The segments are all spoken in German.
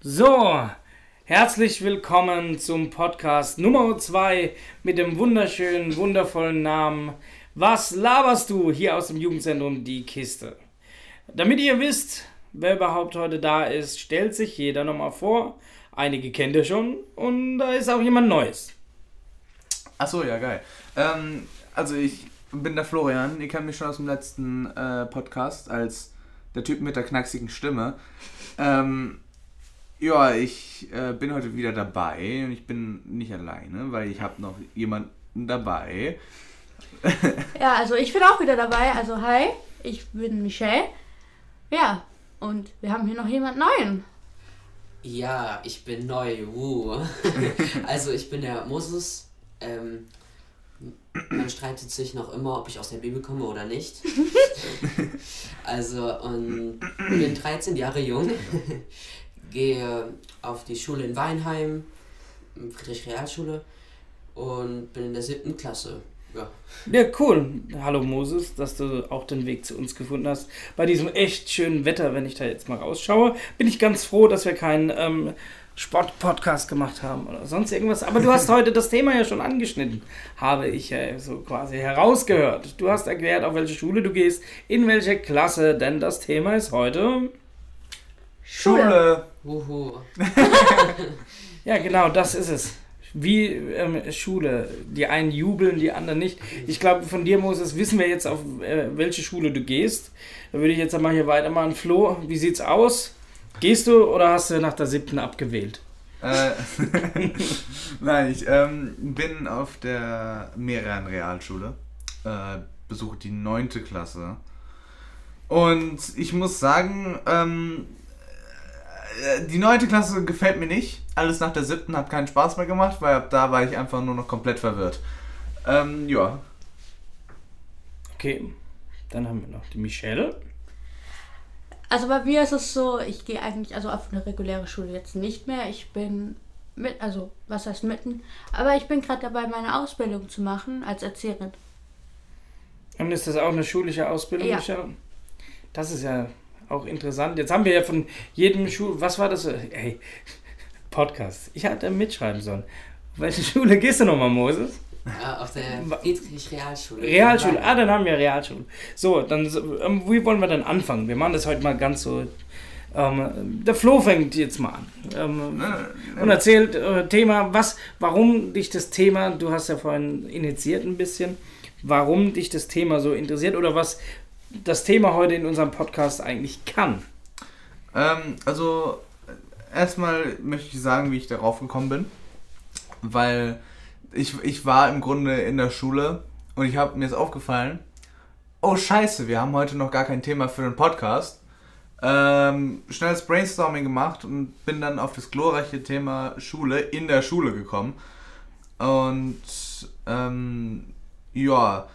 So, herzlich willkommen zum Podcast Nummer 2 mit dem wunderschönen, wundervollen Namen Was laberst du hier aus dem Jugendzentrum Die Kiste? Damit ihr wisst, wer überhaupt heute da ist, stellt sich jeder nochmal vor. Einige kennt ihr schon und da ist auch jemand Neues. Achso, ja, geil. Ähm, also ich bin der Florian, ihr kennt mich schon aus dem letzten äh, Podcast als der Typ mit der knacksigen Stimme. Ähm, ja, ich äh, bin heute wieder dabei und ich bin nicht alleine, weil ich habe noch jemanden dabei. ja, also ich bin auch wieder dabei. Also hi, ich bin Michelle. Ja, und wir haben hier noch jemand Neuen. Ja, ich bin neu. Uh. also ich bin der Moses. Ähm, man streitet sich noch immer, ob ich aus der Bibel komme oder nicht. also und bin 13 Jahre jung gehe auf die Schule in Weinheim, Friedrich-Realschule und bin in der siebten Klasse. Ja. ja, cool. Hallo Moses, dass du auch den Weg zu uns gefunden hast. Bei diesem echt schönen Wetter, wenn ich da jetzt mal rausschaue, bin ich ganz froh, dass wir keinen ähm, Sport-Podcast gemacht haben oder sonst irgendwas. Aber du hast heute das Thema ja schon angeschnitten, habe ich ja so quasi herausgehört. Du hast erklärt, auf welche Schule du gehst, in welche Klasse, denn das Thema ist heute Schule. Uhu. ja, genau, das ist es. Wie ähm, Schule. Die einen jubeln, die anderen nicht. Ich glaube, von dir, Moses, wissen wir jetzt, auf äh, welche Schule du gehst. Da würde ich jetzt einmal hier weitermachen. Flo, wie sieht's aus? Gehst du oder hast du nach der siebten abgewählt? Äh, Nein, ich ähm, bin auf der Mehreren Realschule. Äh, besuche die neunte Klasse. Und ich muss sagen, ähm, äh, die neunte Klasse gefällt mir nicht. Alles nach der siebten hat keinen Spaß mehr gemacht, weil ab da war ich einfach nur noch komplett verwirrt. Ähm, ja. Okay, dann haben wir noch die Michelle. Also bei mir ist es so, ich gehe eigentlich also auf eine reguläre Schule jetzt nicht mehr. Ich bin mit, also was heißt mitten, aber ich bin gerade dabei, meine Ausbildung zu machen als Erzieherin. Und ist das auch eine schulische Ausbildung, ja. Michelle? Das ist ja auch interessant. Jetzt haben wir ja von jedem Schul... Was war das? Hey, Podcast. Ich hatte mitschreiben sollen. Auf welche Schule gehst du nochmal, Moses? Ja, auf der Friedrich-Realschule. Realschule, ah, dann haben wir Realschule. So, dann, ähm, wie wollen wir dann anfangen? Wir machen das heute mal ganz so. Ähm, der Flo fängt jetzt mal an ähm, und erzählt äh, Thema, was, warum dich das Thema, du hast ja vorhin initiiert ein bisschen, warum dich das Thema so interessiert oder was das Thema heute in unserem Podcast eigentlich kann. Ähm, also, erstmal möchte ich sagen, wie ich darauf gekommen bin. Weil ich, ich war im Grunde in der Schule und ich habe mir ist aufgefallen, oh scheiße, wir haben heute noch gar kein Thema für den Podcast. Ähm, schnelles Brainstorming gemacht und bin dann auf das glorreiche Thema Schule in der Schule gekommen. Und ähm, ja,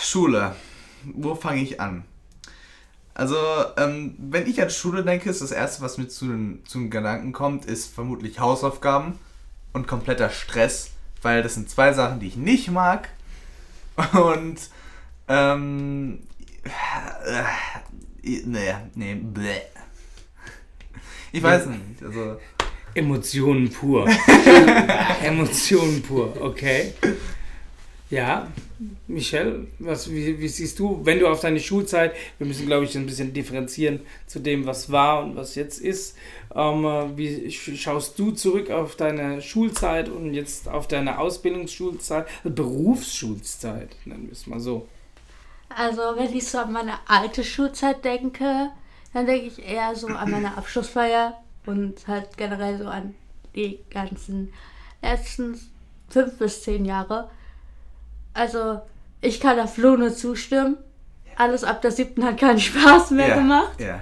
Schule. Wo fange ich an? Also, ähm, wenn ich an Schule denke, ist das Erste, was mir zu den, zu den Gedanken kommt, ist vermutlich Hausaufgaben und kompletter Stress, weil das sind zwei Sachen, die ich nicht mag. Und, ähm, äh, nee, nee, bleh. Ich weiß nicht, also... Emotionen pur. Emotionen pur, okay. Ja, Michelle, was, wie, wie, siehst du, wenn du auf deine Schulzeit, wir müssen glaube ich ein bisschen differenzieren zu dem, was war und was jetzt ist. Ähm, wie schaust du zurück auf deine Schulzeit und jetzt auf deine Ausbildungsschulzeit, Berufsschulzeit, nennen wir es mal so? Also, wenn ich so an meine alte Schulzeit denke, dann denke ich eher so an meine Abschlussfeier und halt generell so an die ganzen letzten fünf bis zehn Jahre also, ich kann da Flo nur zustimmen. Alles ab der siebten hat keinen Spaß mehr ja, gemacht. Ja.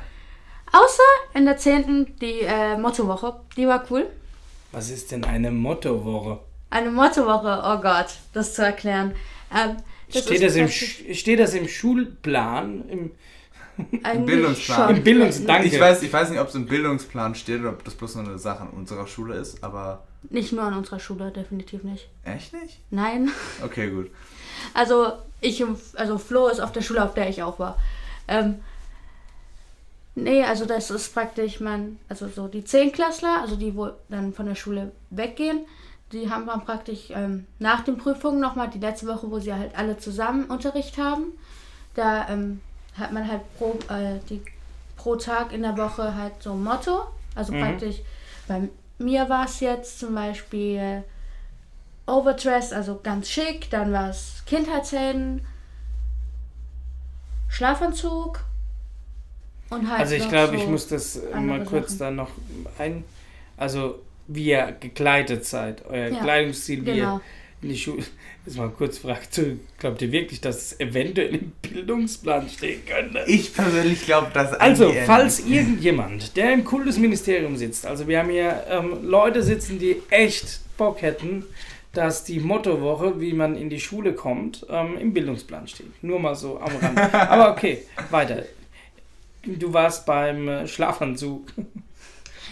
Außer in der zehnten die äh, Mottowoche. Die war cool. Was ist denn eine Mottowoche? Eine Mottowoche, oh Gott, das zu erklären. Ähm, das steht, das im, steht das im Schulplan? Im, Im Bildungsplan. Im Bildungs Danke. Ich weiß, ich weiß nicht, ob es im Bildungsplan steht oder ob das bloß nur eine Sache an unserer Schule ist, aber nicht nur an unserer Schule, definitiv nicht. Echt nicht? Nein. Okay, gut. Also ich, also Flo ist auf der Schule, auf der ich auch war. Ähm, Nee, also das ist praktisch man, also so die Zehnklässler, also die, wo dann von der Schule weggehen, die haben dann praktisch ähm, nach den Prüfungen nochmal die letzte Woche, wo sie halt alle zusammen Unterricht haben. Da ähm, hat man halt pro, äh, die, pro Tag in der Woche halt so ein Motto. Also Mhm. praktisch, bei mir war es jetzt zum Beispiel Overdress, also ganz schick, dann war es Kindheitshelden, Schlafanzug und halt. Also ich glaube, so ich muss das mal kurz Sachen. da noch ein... Also wie ihr gekleidet seid, euer Ja, Kleidungsstil, wie ihr Genau. die Schule... Jetzt mal kurz fragt, glaubt ihr wirklich, dass es eventuell im Bildungsplan stehen könnte? Ich persönlich glaube, dass Also, falls irgendjemand, der im Kultusministerium sitzt, also wir haben hier ähm, Leute sitzen, die echt Bock hätten, dass die Mottowoche, wie man in die Schule kommt, ähm, im Bildungsplan steht. Nur mal so am Rand. Aber okay, weiter. Du warst beim äh, Schlafanzug.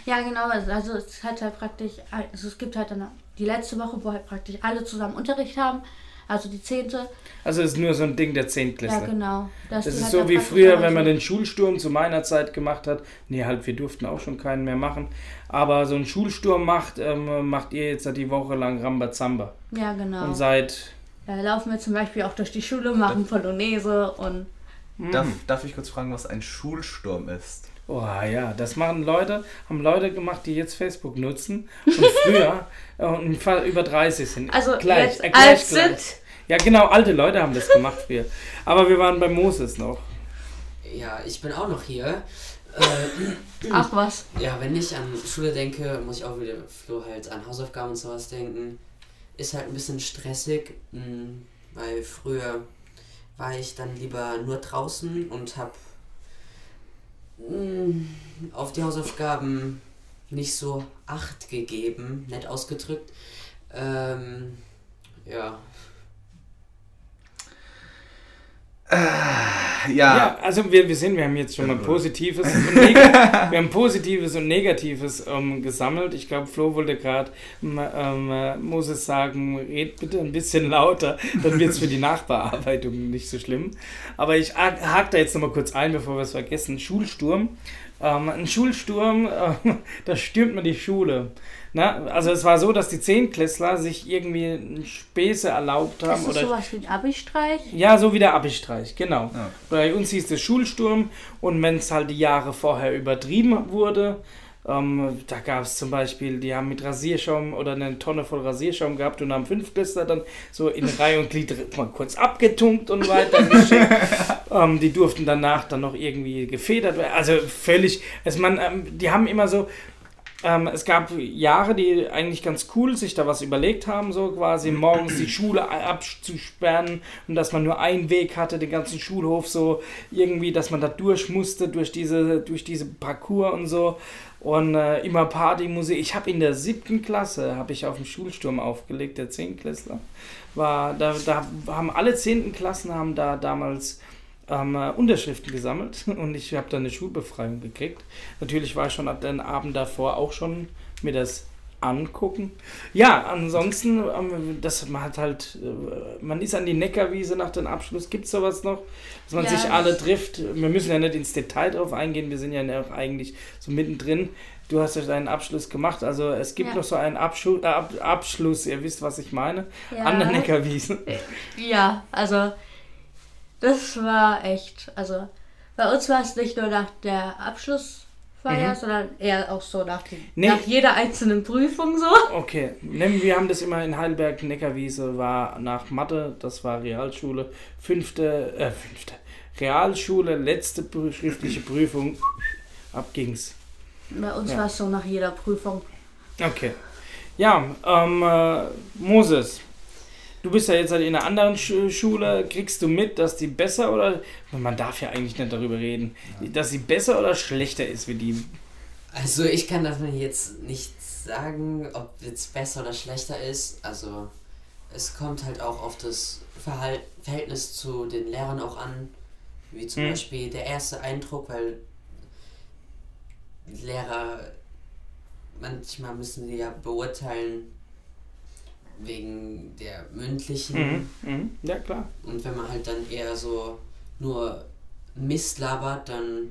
Ja, genau. Also es hat halt praktisch, also es gibt halt dann die letzte Woche, wo halt praktisch alle zusammen Unterricht haben. Also die zehnte. Also es ist nur so ein Ding der Ja, Zehntklässler. genau. Dass Das die ist halt so wie früher, wenn man den Schulsturm zu meiner Zeit gemacht hat. Nee, halt, wir durften auch schon keinen mehr machen. Aber so einen Schulsturm macht, ähm, macht ihr jetzt die Woche lang Rambazamba. Ja, genau. Und seid Da laufen wir zum Beispiel auch durch die Schule, machen Polonaise und Darf, Hm. darf ich kurz fragen, was ein Schulsturm ist? Oh ja, das machen Leute, haben Leute gemacht, die jetzt Facebook nutzen und früher äh, und fa- über 30 sind. also gleich, jetzt äh, gleich, alt gleich. sind. Ja, genau, alte Leute haben das gemacht früher. Aber wir waren bei Moses noch. Ja, ich bin auch noch hier. Äh, Ach was. ja, wenn ich an Schule denke, muss ich auch wieder Flo halt an Hausaufgaben und sowas denken. Ist halt ein bisschen stressig, mh, weil früher war ich dann lieber nur draußen und hab auf die Hausaufgaben nicht so Acht gegeben, nett ausgedrückt. Ähm, ja, Ja, Ja, also wir, wir sehen, wir haben jetzt schon mal Positives und Neg- wir haben Positives und Negatives ähm, gesammelt. Ich glaube, Flo wollte gerade ähm, äh, Moses sagen, red bitte ein bisschen lauter, dann wird es für die Nachbearbeitung nicht so schlimm. Aber ich ha- hake da jetzt nochmal kurz ein, bevor wir es vergessen. Schulsturm. Ähm, ein Schulsturm, äh, da stürmt man die Schule. Na, also es war so, dass die Zehnklässler sich irgendwie Späße erlaubt haben. Ist das oder sowas wie ein Abi-Streich? ja, so wie der Abi-Streich, genau. Ja. Bei uns hieß es Schulsturm und wenn es halt die Jahre vorher übertrieben wurde, ähm, da gab es zum Beispiel, die haben mit Rasierschaum oder eine Tonne voll Rasierschaum gehabt und haben fünf Klässler dann so in Reihe und Glied mal kurz abgetunkt und weiter geschickt. ähm, die durften danach dann noch irgendwie gefedert werden. Also völlig, also man, ähm, die haben immer so, ähm, es gab Jahre, die eigentlich ganz cool sich da was überlegt haben, so quasi morgens die Schule abzusperren und dass man nur einen Weg hatte, den ganzen Schulhof so irgendwie, dass man da durch musste, durch diese, durch diese Parcours und so. Und äh, immer Partymusik. Ich habe in der siebten Klasse, habe ich auf dem Schulsturm aufgelegt, der Zehnklässler. War, da, da haben alle zehnten Klassen haben da damals ähm, äh, Unterschriften gesammelt und ich habe dann eine Schulbefreiung gekriegt. Natürlich war ich schon ab den Abend davor auch schon mir das angucken. Ja, ansonsten, ähm, das man hat halt, äh, man ist an die Neckarwiese nach dem Abschluss. Gibt es sowas noch, dass man Ja, sich alle trifft? Wir müssen ja nicht ins Detail drauf eingehen, wir sind ja eigentlich so mittendrin. Du hast ja deinen Abschluss gemacht, also es gibt Ja. noch so einen Abschu äh, Ab Abschluss, ihr wisst, was ich meine, Ja. an der Neckarwiese. Ja, also das war echt, also bei uns war es nicht nur nach der Abschlussfeier, Mhm. sondern eher auch so nach, den, Nee. nach jeder einzelnen Prüfung so. Okay, wir haben das immer in Heidelberg, Neckarwiese war nach Mathe, das war Realschule, fünfte, äh, fünfte, Realschule, letzte schriftliche Prüfung, ab ging's. Bei uns Ja. war es so nach jeder Prüfung. Okay. Ja, ähm, äh, Moses, du bist ja jetzt halt in einer anderen Schu Schule, kriegst du mit, dass die besser oder, man darf ja eigentlich nicht darüber reden, dass sie besser oder schlechter ist wie die? Also ich kann davon jetzt nicht sagen, ob jetzt besser oder schlechter ist. Also es kommt halt auch auf das Verhalt Verhältnis zu den Lehrern auch an. Wie zum Mhm. Beispiel der erste Eindruck, weil Lehrer manchmal müssen sie ja beurteilen wegen der mündlichen Mhm. Mhm. Ja, klar. und wenn man halt dann eher so nur Mist labert, dann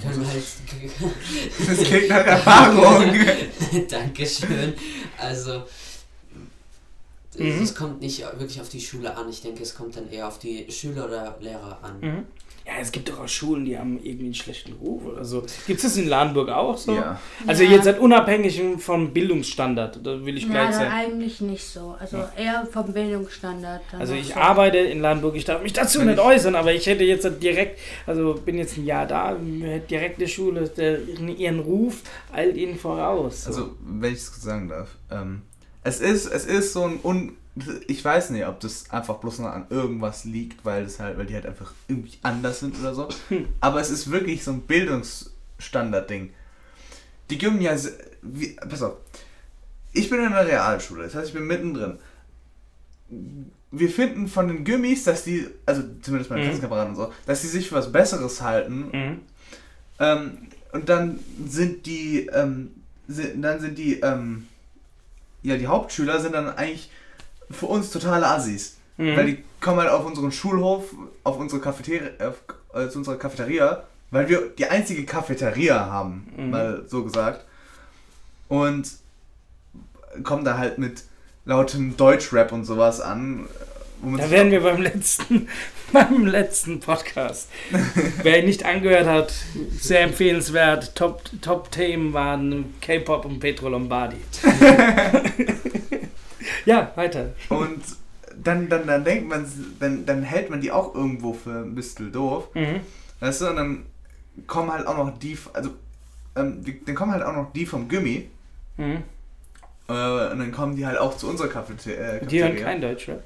können wir halt. Das klingt nach Erfahrung. Dankeschön. Also, Mhm. es kommt nicht wirklich auf die Schule an. Ich denke, es kommt dann eher auf die Schüler oder Lehrer an. Mhm. Ja, es gibt doch auch Schulen, die haben irgendwie einen schlechten Ruf oder so. Gibt es das in Lahnburg auch so? Ja. Also Ja. jetzt halt unabhängig vom Bildungsstandard, da will ich Ja, gleich dann sagen. eigentlich nicht so. Also eher vom Bildungsstandard. Also ich so. arbeite in Lahnburg, ich darf mich dazu Wenn nicht ich- äußern, aber ich hätte jetzt direkt, also bin jetzt ein Jahr da, hätte direkt die Schule der, ihren Ruf eilt ihnen voraus. So. Also, wenn ich es sagen darf. Ähm, es, ist, es ist so ein un. Ich weiß nicht, ob das einfach bloß noch an irgendwas liegt, weil es halt, weil die halt einfach irgendwie anders sind oder so. Aber es ist wirklich so ein Bildungsstandard-Ding. Die Gymnasien, ja, wie, pass auf. Ich bin in einer Realschule, das heißt, ich bin mittendrin. Wir finden von den Gummis, dass die, also zumindest meine Mhm. Klassenkameraden und so, dass die sich für was Besseres halten mhm. ähm, und dann sind die, ähm, sind, dann sind die, ähm, ja, die Hauptschüler sind dann eigentlich für uns totale Assis. Mhm. Weil die kommen halt auf unseren Schulhof, auf unsere Cafeteria, auf, äh, zu unserer Cafeteria, weil wir die einzige Cafeteria haben, Mhm. mal so gesagt. Und kommen da halt mit lautem Deutschrap und sowas an. Da wären wir beim letzten, beim letzten Podcast. Wer ihn nicht angehört hat, sehr empfehlenswert. Top, Top-Themen waren K-Pop und Petro Lombardi. ja, weiter. Und dann, dann, dann denkt man, dann, dann hält man die auch irgendwo für ein bisschen doof. Mhm. Weißt du, und dann kommen halt auch noch die, also, ähm, die, dann kommen halt auch noch die vom Gummi. Mhm. Äh, und dann kommen die halt auch zu unserer Cafete äh, Die hören Cafeteria. kein Deutsch, oder?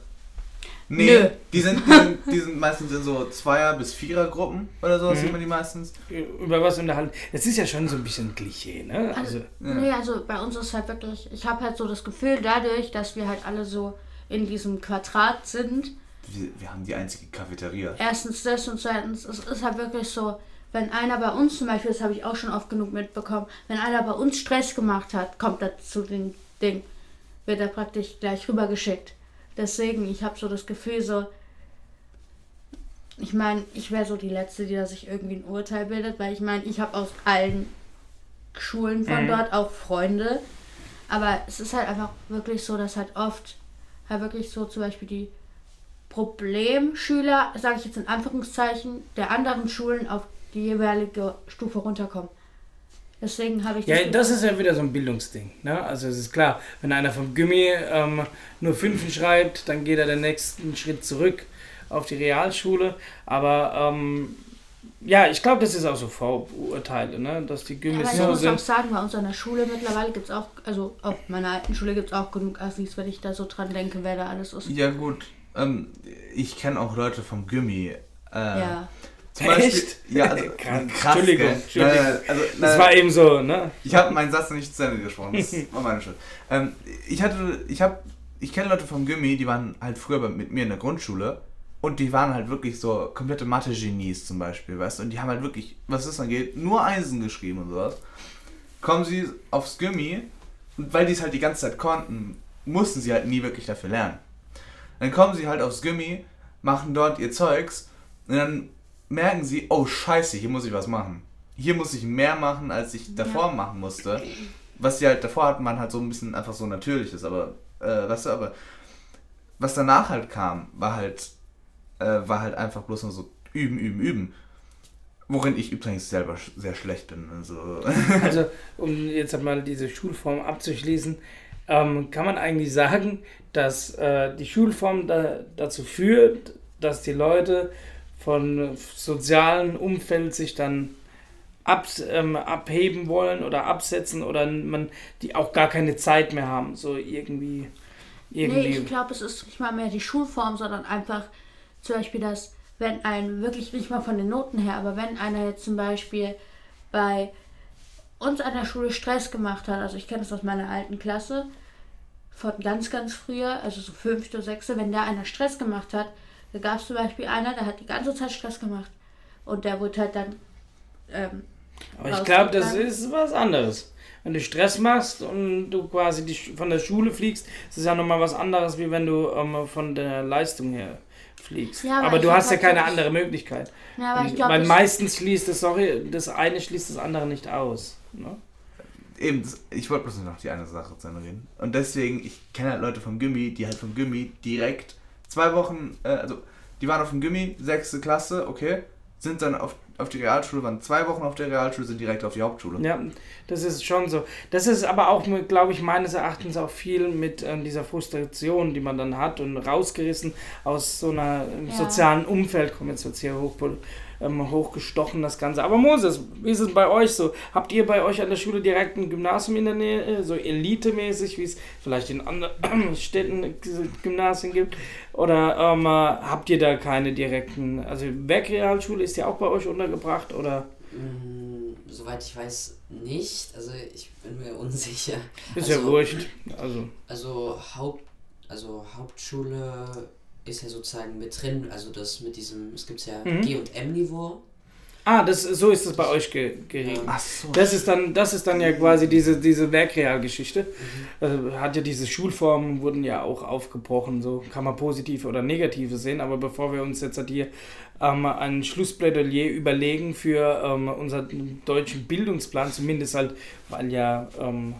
Nee, Nö. Die, sind, die, sind, die sind meistens in so Zweier- bis Vierer-Gruppen oder so, Mhm. sieht man die meistens. Über was unterhalten? Das ist ja schon so ein bisschen Klischee, ne? Also, Ja. Nee, also bei uns ist halt wirklich, ich habe halt so das Gefühl, dadurch, dass wir halt alle so in diesem Quadrat sind, Wir, wir haben die einzige Cafeteria. erstens das und zweitens, es ist halt wirklich so, wenn einer bei uns zum Beispiel, das habe ich auch schon oft genug mitbekommen, wenn einer bei uns Stress gemacht hat, kommt er zu dem Ding, wird er praktisch gleich rübergeschickt. Deswegen, ich habe so das Gefühl, so, ich meine, ich wäre so die Letzte, die da sich irgendwie ein Urteil bildet, weil ich meine, ich habe aus allen Schulen von Mhm. dort auch Freunde, aber es ist halt einfach wirklich so, dass halt oft halt wirklich so zum Beispiel die Problemschüler, sage ich jetzt in Anführungszeichen, der anderen Schulen auf die jeweilige Stufe runterkommen. Deswegen habe ich ja, das ist ja wieder so ein Bildungsding. Ne? Also es ist klar, wenn einer vom Gummi ähm, nur Fünfen schreibt, dann geht er den nächsten Schritt zurück auf die Realschule. Aber ähm, ja, ich glaube, das ist auch so Vorurteile, ne? dass die Ja, aber ich so muss auch sind. sagen, bei uns an der Schule mittlerweile gibt es auch, also auf meiner alten Schule gibt es auch genug Assis, wenn ich da so dran denke, wer da alles ist. Ja, gut. Ähm, ich kenne auch Leute vom Gummi. Äh, Ja. Zum Beispiel, Echt? Ja, also, Krass. krass. Entschuldigung? Entschuldigung. Nein, also, Das nein, war eben so, ne? Ich habe meinen Satz nicht zu Ende gesprochen. Das war meine Schuld. Ähm, ich hatte, ich habe, ich kenne Leute vom Gimmi, die waren halt früher mit mir in der Grundschule und die waren halt wirklich so komplette Mathe-Genies zum Beispiel, weißt du? Und die haben halt wirklich, was das angeht, nur Einsen geschrieben und sowas. Kommen sie aufs Gimmi und weil die es halt die ganze Zeit konnten, mussten sie halt nie wirklich dafür lernen. Dann kommen sie halt aufs Gimmi, machen dort ihr Zeugs und dann merken sie, oh scheiße, hier muss ich was machen. Hier muss ich mehr machen, als ich davor machen musste. Was sie halt davor hatten, waren halt so ein bisschen einfach so natürliches, aber, äh, weißt du, aber was danach halt kam, war halt, äh, war halt einfach bloß nur so üben, üben, üben. Worin ich übrigens selber sehr schlecht bin. Also, Also, um jetzt mal diese Schulform abzuschließen, ähm, kann man eigentlich sagen, dass äh, die Schulform da, dazu führt, dass die Leute von sozialen Umfeld sich dann ab, ähm, abheben wollen oder absetzen oder man die auch gar keine Zeit mehr haben, so irgendwie irgendwie. Nee, ich glaube, es ist nicht mal mehr die Schulform, sondern einfach zum Beispiel das, wenn ein, wirklich nicht mal von den Noten her, aber wenn einer jetzt zum Beispiel bei uns an der Schule Stress gemacht hat, also ich kenne das aus meiner alten Klasse, von ganz, ganz früher, also so fünfte, sechste, wenn da einer Stress gemacht hat, da gab es zum Beispiel einer, der hat die ganze Zeit Stress gemacht und der wurde halt dann ähm, Aber ich glaube, das ist was anderes. Wenn du Stress machst und du quasi die, von der Schule fliegst, ist es ja nochmal was anderes, wie wenn du ähm, von der Leistung her fliegst. Ja, aber aber du hast ja keine andere Möglichkeit. Ja, aber ich glaube, Weil meistens schließt das, sorry, das eine schließt das andere nicht aus. Ne? Eben, ich wollte bloß noch die eine Sache zu reden. Und deswegen, ich kenne halt Leute vom Gimmi, die halt vom Gimmi direkt zwei Wochen, äh, also die waren auf dem Gimmi, sechste Klasse, okay, sind dann auf, auf die Realschule, waren zwei Wochen auf der Realschule, sind direkt auf die Hauptschule. Ja, das ist schon so. Das ist aber auch, glaube ich, meines Erachtens auch viel mit ähm, dieser Frustration, die man dann hat und rausgerissen aus so einer Ja. sozialen Umfeld, kommt jetzt hier hoch, ähm, hochgestochen das Ganze. Aber Moses, wie ist es bei euch so? Habt ihr bei euch an der Schule direkt ein Gymnasium in der Nähe, äh, so elitemäßig, wie es vielleicht in anderen Städten Gymnasien gibt? Oder ähm, äh, habt ihr da keine direkten, also Werkrealschule ist ja auch bei euch untergebracht oder Mm, soweit ich weiß, nicht. Also ich bin mir unsicher. ist ja Also- wurscht? Also, Also Haupt, also Hauptschule ist ja sozusagen mit drin, also das mit diesem, es gibt ja Mhm. G und M-Niveau. ah, das, so ist das bei euch ge geregelt. Ja. Ach so. Das ist dann, das ist dann ja quasi diese, diese Werkrealgeschichte. Also hat ja diese Schulformen wurden ja auch aufgebrochen, so kann man positive oder negative sehen. Aber bevor wir uns jetzt hier ähm, ein Schlussplädoyer überlegen für ähm, unseren deutschen Bildungsplan, zumindest halt, weil ja ähm,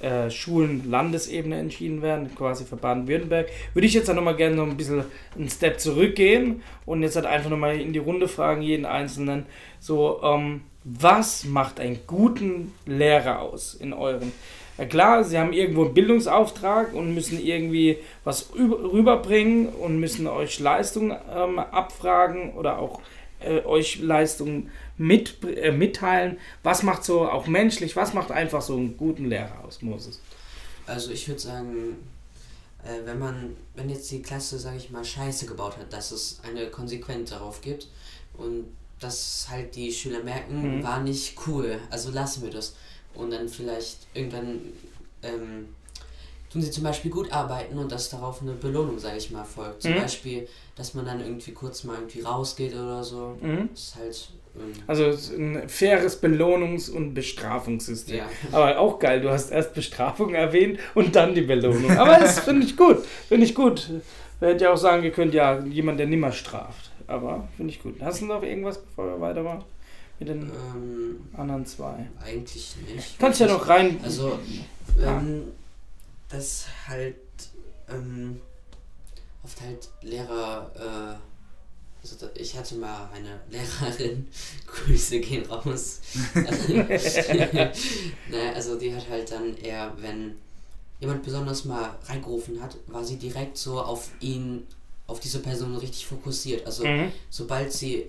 äh, Schulen Landesebene entschieden werden, quasi für Baden-Württemberg, würde ich jetzt dann nochmal gerne noch ein bisschen einen Step zurückgehen und jetzt halt einfach nochmal in die Runde fragen, jeden Einzelnen, so, ähm, was macht einen guten Lehrer aus in euren? Ja klar, sie haben irgendwo einen Bildungsauftrag und müssen irgendwie was über- rüberbringen und müssen euch Leistungen ähm, abfragen oder auch äh, euch Leistungen mit, äh, mitteilen. Was macht so auch menschlich, was macht einfach so einen guten Lehrer aus, Moses? Also ich würde sagen, äh, wenn man, wenn jetzt die Klasse, sage ich mal, Scheiße gebaut hat, dass es eine Konsequenz darauf gibt und dass halt die Schüler merken, Mhm. war nicht cool, also lassen wir das. Und dann vielleicht irgendwann ähm, tun sie zum Beispiel gut arbeiten und dass darauf eine Belohnung, sage ich mal, folgt. Zum Mhm. Beispiel, dass man dann irgendwie kurz mal irgendwie rausgeht oder so. Mhm. Das ist halt, Also es ist ein faires Belohnungs- und Bestrafungssystem. ja. Aber auch geil, du hast erst Bestrafung erwähnt und dann die Belohnung. Aber das finde ich gut. Finde ich gut. Wir hätten ja auch sagen können, ja, jemand, der nimmer straft. Aber finde ich gut. Hast du noch irgendwas, bevor wir weitermachen? Mit den Ähm, anderen zwei. eigentlich nicht. Kannst ja noch rein. Also, ähm, dass halt ähm, oft halt Lehrer, äh, also ich hatte mal eine Lehrerin, Grüße gehen raus. naja, also die hat halt dann eher, wenn jemand besonders mal reingerufen hat, war sie direkt so auf ihn, auf diese Person richtig fokussiert. Also Mhm. sobald sie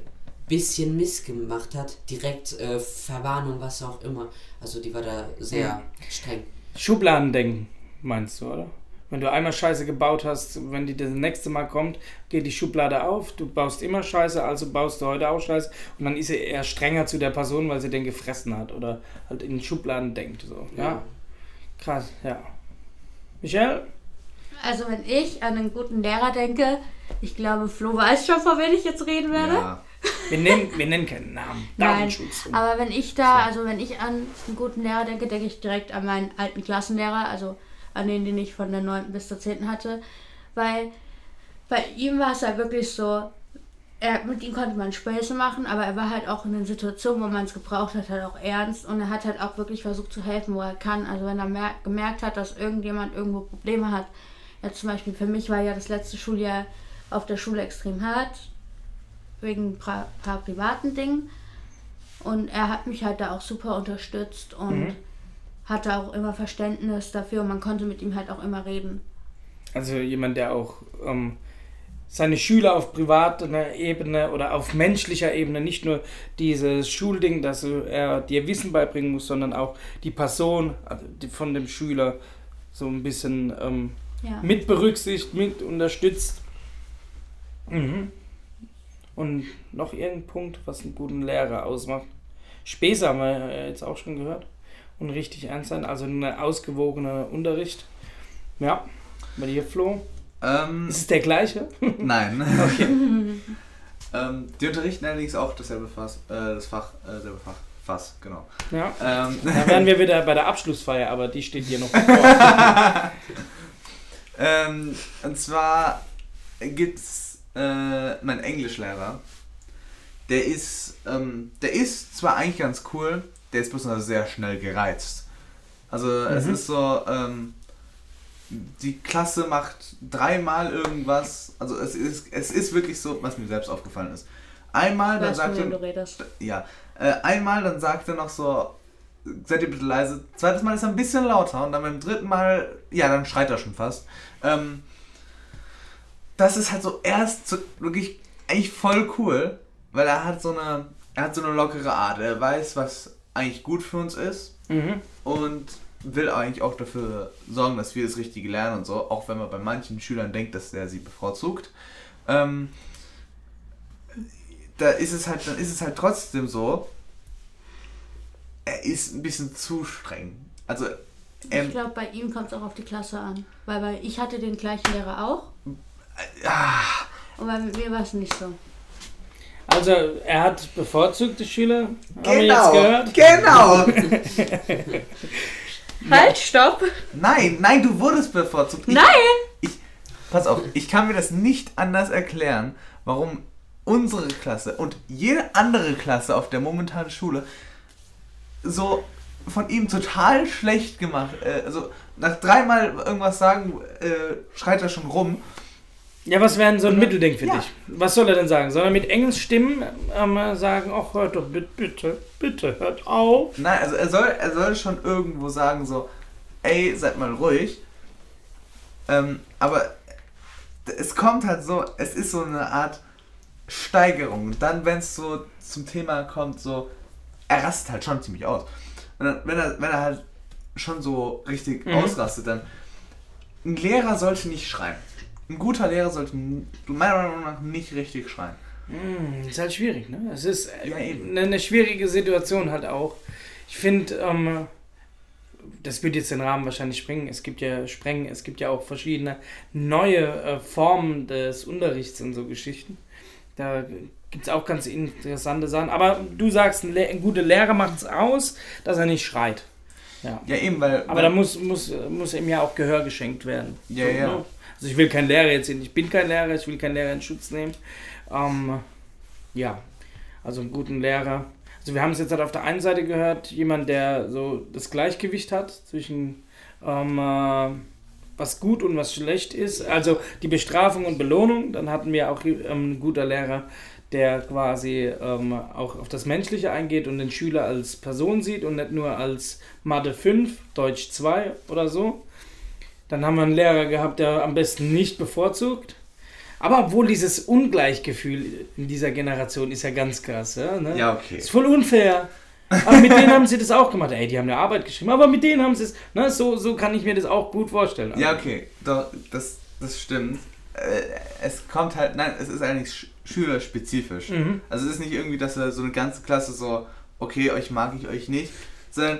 bisschen Mist gemacht hat, direkt äh, Verwarnung, was auch immer. Also die war da sehr streng. Schubladendenken, meinst du, oder? Wenn du einmal Scheiße gebaut hast, wenn die das nächste Mal kommt, geht die Schublade auf, du baust immer Scheiße, also baust du heute auch Scheiße und dann ist sie eher strenger zu der Person, weil sie den gefressen hat oder halt in Schubladen denkt. So. Ja, krass, ja. Michelle? Also wenn ich an einen guten Lehrer denke, ich glaube, Flo weiß schon, von wem ich jetzt reden werde. Ja. Wir nennen, wir nennen keinen Namen. Nein, Datenschutz. Aber wenn ich da, also wenn ich an einen guten Lehrer denke, denke ich direkt an meinen alten Klassenlehrer, also an den, den ich von der 9. bis zur 10. hatte. Weil bei ihm war es halt wirklich so, er, mit ihm konnte man Späße machen, aber er war halt auch in den Situationen, wo man es gebraucht hat, halt auch ernst und er hat halt auch wirklich versucht zu helfen, wo er kann. Also wenn er mer gemerkt hat, dass irgendjemand irgendwo Probleme hat. Ja, zum Beispiel für mich war ja das letzte Schuljahr auf der Schule extrem hart, wegen ein paar, paar privaten Dingen. Und er hat mich halt da auch super unterstützt und Mhm. Hatte auch immer Verständnis dafür und man konnte mit ihm halt auch immer reden. Also jemand, der auch ähm, seine Schüler auf privater Ebene oder auf menschlicher Ebene, nicht nur dieses Schulding, dass er dir Wissen beibringen muss, sondern auch die Person also von dem Schüler so ein bisschen ähm, Ja. mit berücksichtigt, mit unterstützt. Mhm. Und noch irgendein Punkt, was einen guten Lehrer ausmacht. Späße haben wir jetzt auch schon gehört. Und richtig ernst sein, also ein ausgewogener Unterricht. Ja, bei dir, Flo. Ähm, Ist es der gleiche? nein. ähm, die unterrichten allerdings auch dasselbe Fass, äh, das Fach, äh, dasselbe Fach, Fass, genau. Ja. Ähm, Da wären wir wieder bei der Abschlussfeier, aber die steht hier noch bevor. ähm, und zwar gibt's äh, mein Englischlehrer, der ist, ähm, der ist zwar eigentlich ganz cool, der ist bloß noch sehr schnell gereizt. Also es Mhm. ist so, ähm, die Klasse macht dreimal irgendwas. Also es ist, es ist wirklich so, was mir selbst aufgefallen ist. Einmal, dann Weißt du, sagt er, du redest? ja, äh, einmal, dann sagt er noch so, seid ihr bitte leise. Zweites Mal ist er ein bisschen lauter und dann beim dritten Mal, ja, dann schreit er schon fast. Ähm, das ist halt so erst so wirklich eigentlich voll cool, weil er hat so eine, er hat so eine lockere Art. Er weiß, was eigentlich gut für uns ist Mhm. und will eigentlich auch dafür sorgen, dass wir das Richtige lernen und so, auch wenn man bei manchen Schülern denkt, dass er sie bevorzugt. Ähm, da ist es halt, dann ist es halt trotzdem so, er ist ein bisschen zu streng. Also, ähm, Ich glaube, bei ihm kommt es auch auf die Klasse an. Weil bei, ich hatte den gleichen Lehrer auch. ah, Und bei mir war es nicht so. Also, er hat bevorzugte Schüler, haben wir genau, jetzt gehört. genau. Halt, stopp! Nein, nein, du wurdest bevorzugt. Ich, Nein! Ich, pass auf, ich kann mir das nicht anders erklären, warum unsere Klasse und jede andere Klasse auf der momentanen Schule so von ihm total schlecht gemacht. Äh, also nach dreimal irgendwas sagen, äh, schreit er schon rum. Ja, was wäre denn so ein Mittelding für Ja. dich? Was soll er denn sagen? Soll er mit Engelsstimmen ähm, sagen, ach, hört doch bitte, bitte, bitte, hört auf? Nein, also er soll, er soll schon irgendwo sagen so, ey, seid mal ruhig. Ähm, aber es kommt halt so, es ist so eine Art Steigerung. Und dann, wenn es so zum Thema kommt, so, er rastet halt schon ziemlich aus. Und dann, wenn er, wenn er halt schon so richtig Mhm. ausrastet, dann ein Lehrer sollte nicht schreien. Ein guter Lehrer sollte meiner Meinung nach nicht richtig schreien. Hm, ist halt schwierig, ne? Es ist äh, Ja, eine, eine schwierige Situation halt auch. Ich finde, ähm, das wird jetzt den Rahmen wahrscheinlich sprengen. Es gibt ja sprengen, es gibt ja auch verschiedene neue äh, Formen des Unterrichts und so Geschichten. Da gibt es auch ganz interessante Sachen. Aber du sagst, ein, Le ein guter Lehrer macht es aus, dass er nicht schreit. Ja. Ja, eben, weil. Aber weil, da muss, muss, muss ihm ja auch Gehör geschenkt werden. Ja, So, ja. ne? Also ich will kein Lehrer jetzt, ich bin kein Lehrer, ich will keinen Lehrer in Schutz nehmen. Ähm, ja, also einen guten Lehrer. Also wir haben es jetzt halt auf der einen Seite gehört, jemand, der so das Gleichgewicht hat zwischen ähm, äh, was gut und was schlecht ist. Also die Bestrafung und Belohnung. Dann hatten wir auch ähm, ein guter Lehrer, der quasi ähm, auch auf das Menschliche eingeht und den Schüler als Person sieht und nicht nur als Mathe 5, Deutsch 2 oder so. Dann haben wir einen Lehrer gehabt, der am besten nicht bevorzugt. Aber obwohl dieses Ungleichgefühl in dieser Generation ist ja ganz krass, ja, ne? ja, okay. Ist voll unfair. Aber mit denen haben sie das auch gemacht. Ey, die haben eine Arbeit geschrieben, aber mit denen haben sie es. Ne, so, so kann ich mir das auch gut vorstellen. Ja, okay, doch, das, das stimmt. Äh, es kommt halt, nein, es ist eigentlich sch schülerspezifisch. Mhm. Also es ist nicht irgendwie, dass so eine ganze Klasse so, okay, euch mag ich, euch nicht, sondern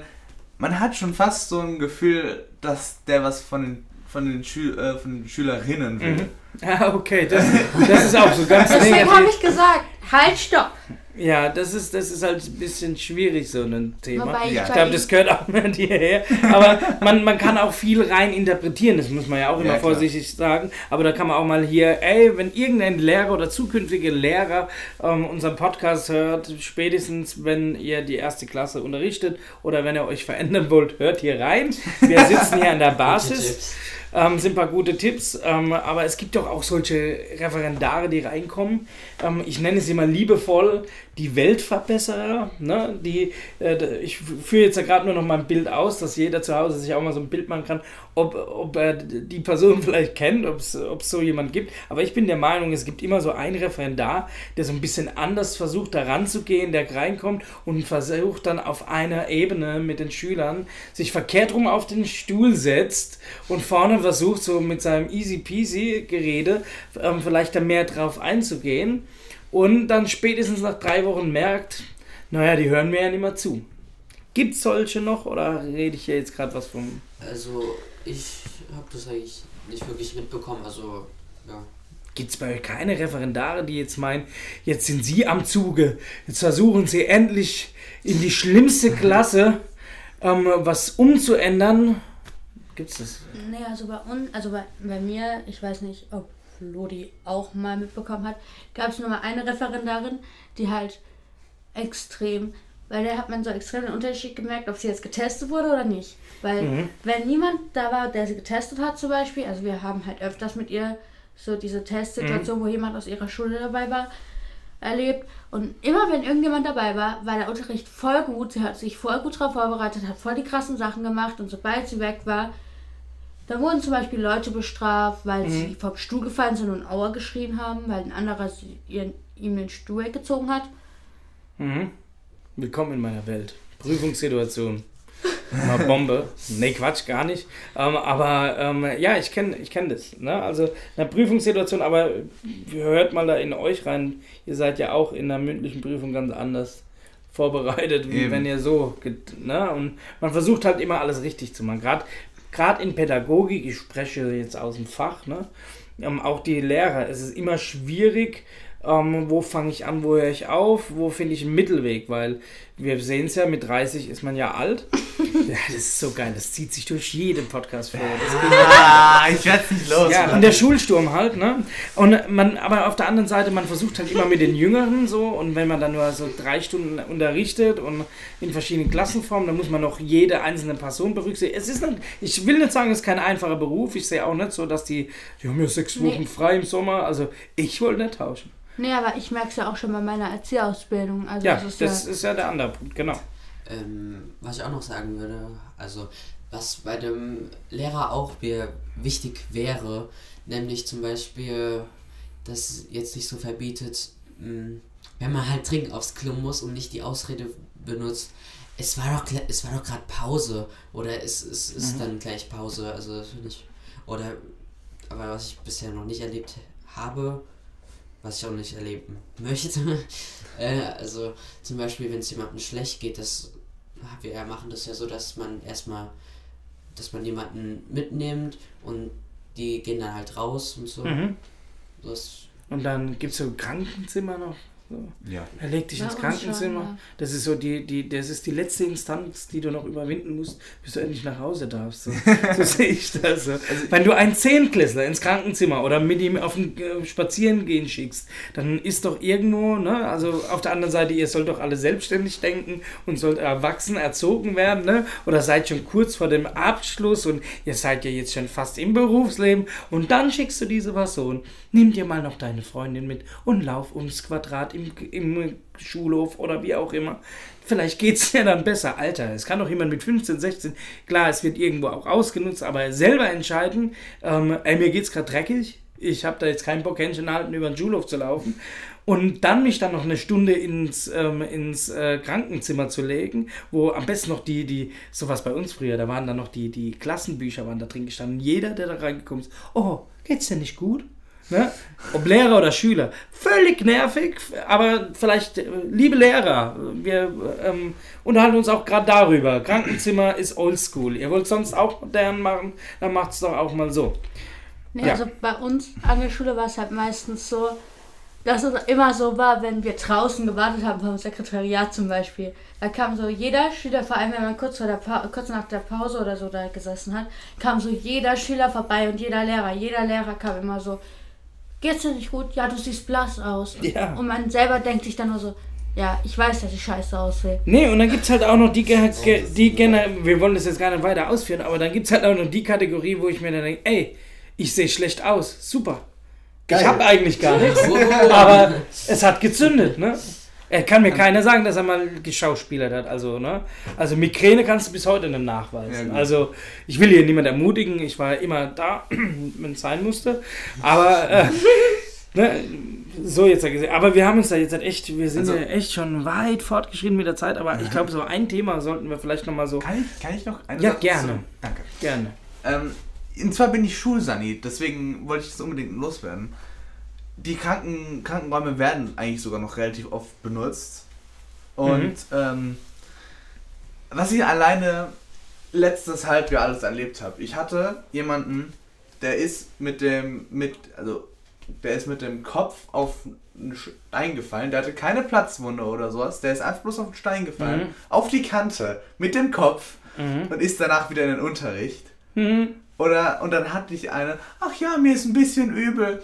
man hat schon fast so ein Gefühl, dass der was von den, von den, Schül äh, von den Schülerinnen will. Mhm. Ja, okay, das, das ist auch so ganz Deswegen habe ich gesagt, halt, stopp! Ja, das ist, das ist halt ein bisschen schwierig, so ein Thema. Wobei Ja. Ich glaube, das gehört auch mit hierher. Aber man, man kann auch viel rein interpretieren, das muss man ja auch immer Ja, vorsichtig sagen. Aber da kann man auch mal hier, ey, wenn irgendein Lehrer oder zukünftige Lehrer ähm, unseren Podcast hört, spätestens wenn ihr die erste Klasse unterrichtet oder wenn ihr euch verändern wollt, hört hier rein. Wir sitzen hier an der Basis. Ähm, sind ein paar gute Tipps, ähm, aber es gibt doch auch solche Referendare, die reinkommen. Ähm, ich nenne sie mal liebevoll die Weltverbesserer. Ne? Die, äh, ich führe jetzt ja gerade nur noch mal ein Bild aus, dass jeder zu Hause sich auch mal so ein Bild machen kann, ob, ob er die Person vielleicht kennt, ob es so jemand gibt. Aber ich bin der Meinung, es gibt immer so einen Referendar, der so ein bisschen anders versucht, da ranzugehen, der reinkommt und versucht dann auf einer Ebene mit den Schülern sich verkehrt rum auf den Stuhl setzt und vorne versucht, so mit seinem easy peasy Gerede ähm, vielleicht da mehr drauf einzugehen und dann spätestens nach drei Wochen merkt, naja, die hören mir ja nicht mehr zu. Gibt es solche noch oder rede ich hier jetzt gerade was vom. Also, ich habe das eigentlich nicht wirklich mitbekommen. Also, ja. Gibt es bei euch keine Referendare, die jetzt meinen, jetzt sind sie am Zuge, jetzt versuchen sie endlich in die schlimmste Klasse ähm, was umzuändern? Gibt's das? Nee, also bei uns, also bei, bei mir, ich weiß nicht, ob Flo die auch mal mitbekommen hat, gab es nur mal eine Referendarin, die halt extrem, weil da hat man so extrem den Unterschied gemerkt, ob sie jetzt getestet wurde oder nicht. Weil Mhm. wenn niemand da war, der sie getestet hat zum Beispiel, also wir haben halt öfters mit ihr so diese Testsituation, wo jemand aus ihrer Schule dabei war, erlebt. Und immer wenn irgendjemand dabei war, war der Unterricht voll gut. Sie hat sich voll gut darauf vorbereitet, hat voll die krassen Sachen gemacht. Und sobald sie weg war, dann wurden zum Beispiel Leute bestraft, weil sie vom Stuhl gefallen sind und Aua geschrien haben, weil ein anderer sie- ihren, ihm den Stuhl weggezogen hat. Mhm. Willkommen in meiner Welt. Prüfungssituation. Mal Bombe. Nee, Quatsch, gar nicht. Ähm, aber ähm, ja, ich kenne ich kenn das. Ne? Also eine Prüfungssituation, aber hört mal da in euch rein. Ihr seid ja auch in der mündlichen Prüfung ganz anders vorbereitet, wie Eben. wenn ihr so. Ne? Und man versucht halt immer alles richtig zu machen. Gerade gerade in Pädagogik, ich spreche jetzt aus dem Fach, ne? ähm, auch die Lehrer, es ist immer schwierig, ähm, wo fange ich an, wo höre ich auf, wo finde ich einen Mittelweg, weil wir sehen es ja, mit 30 ist man ja alt. ja, das ist so geil, das zieht sich durch jeden Podcast vor. Das Ah, ich werde es nicht los. ja, und der Schulsturm halt, ne? Und man, aber auf der anderen Seite, man versucht halt immer mit den Jüngeren so und wenn man dann nur so drei Stunden unterrichtet und in verschiedenen Klassenformen, dann muss man noch jede einzelne Person berücksichtigen. Es ist nicht, ich will nicht sagen, es ist kein einfacher Beruf. Ich sehe auch nicht so, dass die, die haben ja sechs Wochen Nee. frei im Sommer. Also ich wollte nicht tauschen. Nee, aber ich merke es ja auch schon bei meiner Erzieherausbildung. Also Ja, das ist das ja, ist ja der andere Punkt, genau. Ähm, was ich auch noch sagen würde, also was bei dem Lehrer auch mir wichtig wäre, nämlich zum Beispiel, dass jetzt nicht so verbietet, mh, wenn man halt dringend aufs Klo muss und nicht die Ausrede benutzt, es war doch es war doch gerade Pause oder es, es ist dann gleich Pause, also das finde ich oder aber was ich bisher noch nicht erlebt habe, was ich auch nicht erleben möchte, äh, also zum Beispiel, wenn es jemandem schlecht geht, das wir machen das ja so, dass man erstmal, dass man jemanden mitnimmt und die gehen dann halt raus und so. Mhm. Das, Und dann gibt es so Krankenzimmer noch. So. Ja. Er legt dich ins Krankenzimmer. schon, ja. Das ist so die, die, das ist die letzte Instanz, die du noch überwinden musst, bis du endlich nach Hause darfst. So, so sehe ich das. So. Wenn du einen Zehntklässler ins Krankenzimmer oder mit ihm auf ein äh, Spazierengehen schickst, dann ist doch irgendwo, ne, also auf der anderen Seite, ihr sollt doch alle selbstständig denken und sollt erwachsen erzogen werden, ne? Oder seid schon kurz vor dem Abschluss und ihr seid ja jetzt schon fast im Berufsleben und dann schickst du diese Person, nimm dir mal noch deine Freundin mit und lauf ums Quadrat im, im Schulhof oder wie auch immer. Vielleicht geht es ja dann besser. Alter, es kann doch jemand mit 15, 16, klar, es wird irgendwo auch ausgenutzt, aber selber entscheiden, ähm, ey, mir geht's gerade dreckig, ich habe da jetzt keinen Bock, Händchen halten, über den Schulhof zu laufen. Und dann mich dann noch eine Stunde ins, ähm, ins äh, Krankenzimmer zu legen, wo am besten noch die, die, sowas bei uns früher, da waren dann noch die, die Klassenbücher waren da drin gestanden. Jeder, der da reingekommen ist, oh, geht's dir nicht gut? Ne? Ob Lehrer oder Schüler. Völlig nervig, aber vielleicht, äh, liebe Lehrer, wir ähm, unterhalten uns auch gerade darüber. Krankenzimmer ist oldschool. Ihr wollt sonst auch modern machen, dann macht's doch auch mal so. Nee, Ja. also bei uns an der Schule war es halt meistens so, dass es immer so war, wenn wir draußen gewartet haben vom Sekretariat zum Beispiel. Da kam so jeder Schüler, vor allem wenn man kurz, vor der pa kurz nach der Pause oder so da gesessen hat, kam so jeder Schüler vorbei und jeder Lehrer. Jeder Lehrer kam immer so, geht's dir nicht gut? Ja, du siehst blass aus. Ja. Und man selber denkt sich dann nur so, ja, ich weiß, dass ich scheiße aussehe. Nee, und dann gibt es halt auch noch die, Ge Ge die Gener wir wollen das jetzt gar nicht weiter ausführen, aber dann gibt es halt auch noch die Kategorie, wo ich mir dann denke, ey, ich sehe schlecht aus, super. Ich habe eigentlich gar nichts, aber es hat gezündet, ne? Er kann mir keiner sagen, dass er mal geschauspielert hat. Also, ne? Also Migräne kannst du bis heute nicht Ja, nachweisen. gut. also ich will hier niemand ermutigen, ich war immer da, wenn es sein musste. Aber äh, ne, so jetzt ja gesehen. Aber wir haben uns da jetzt halt echt, wir sind Also- ja echt schon weit fortgeschritten mit der Zeit, aber ich glaube, so ein Thema sollten wir vielleicht nochmal so Kann ich, kann ich noch eine Ja, Sache gerne. zu- Danke. gerne. Ähm, und zwar bin ich Schulsani, deswegen wollte ich das unbedingt loswerden. Die Kranken, Krankenräume werden eigentlich sogar noch relativ oft benutzt. Und Mhm. ähm, was ich alleine letztes Halbjahr alles erlebt habe. Ich hatte jemanden, der ist mit dem, mit, also der ist mit dem Kopf auf einen Stein gefallen. Der hatte keine Platzwunde oder sowas. Der ist einfach bloß auf den Stein gefallen. Mhm. Auf die Kante. Mit dem Kopf. Mhm. Und ist danach wieder in den Unterricht. Mhm. Oder, und dann hatte ich eine, ach ja, mir ist ein bisschen übel.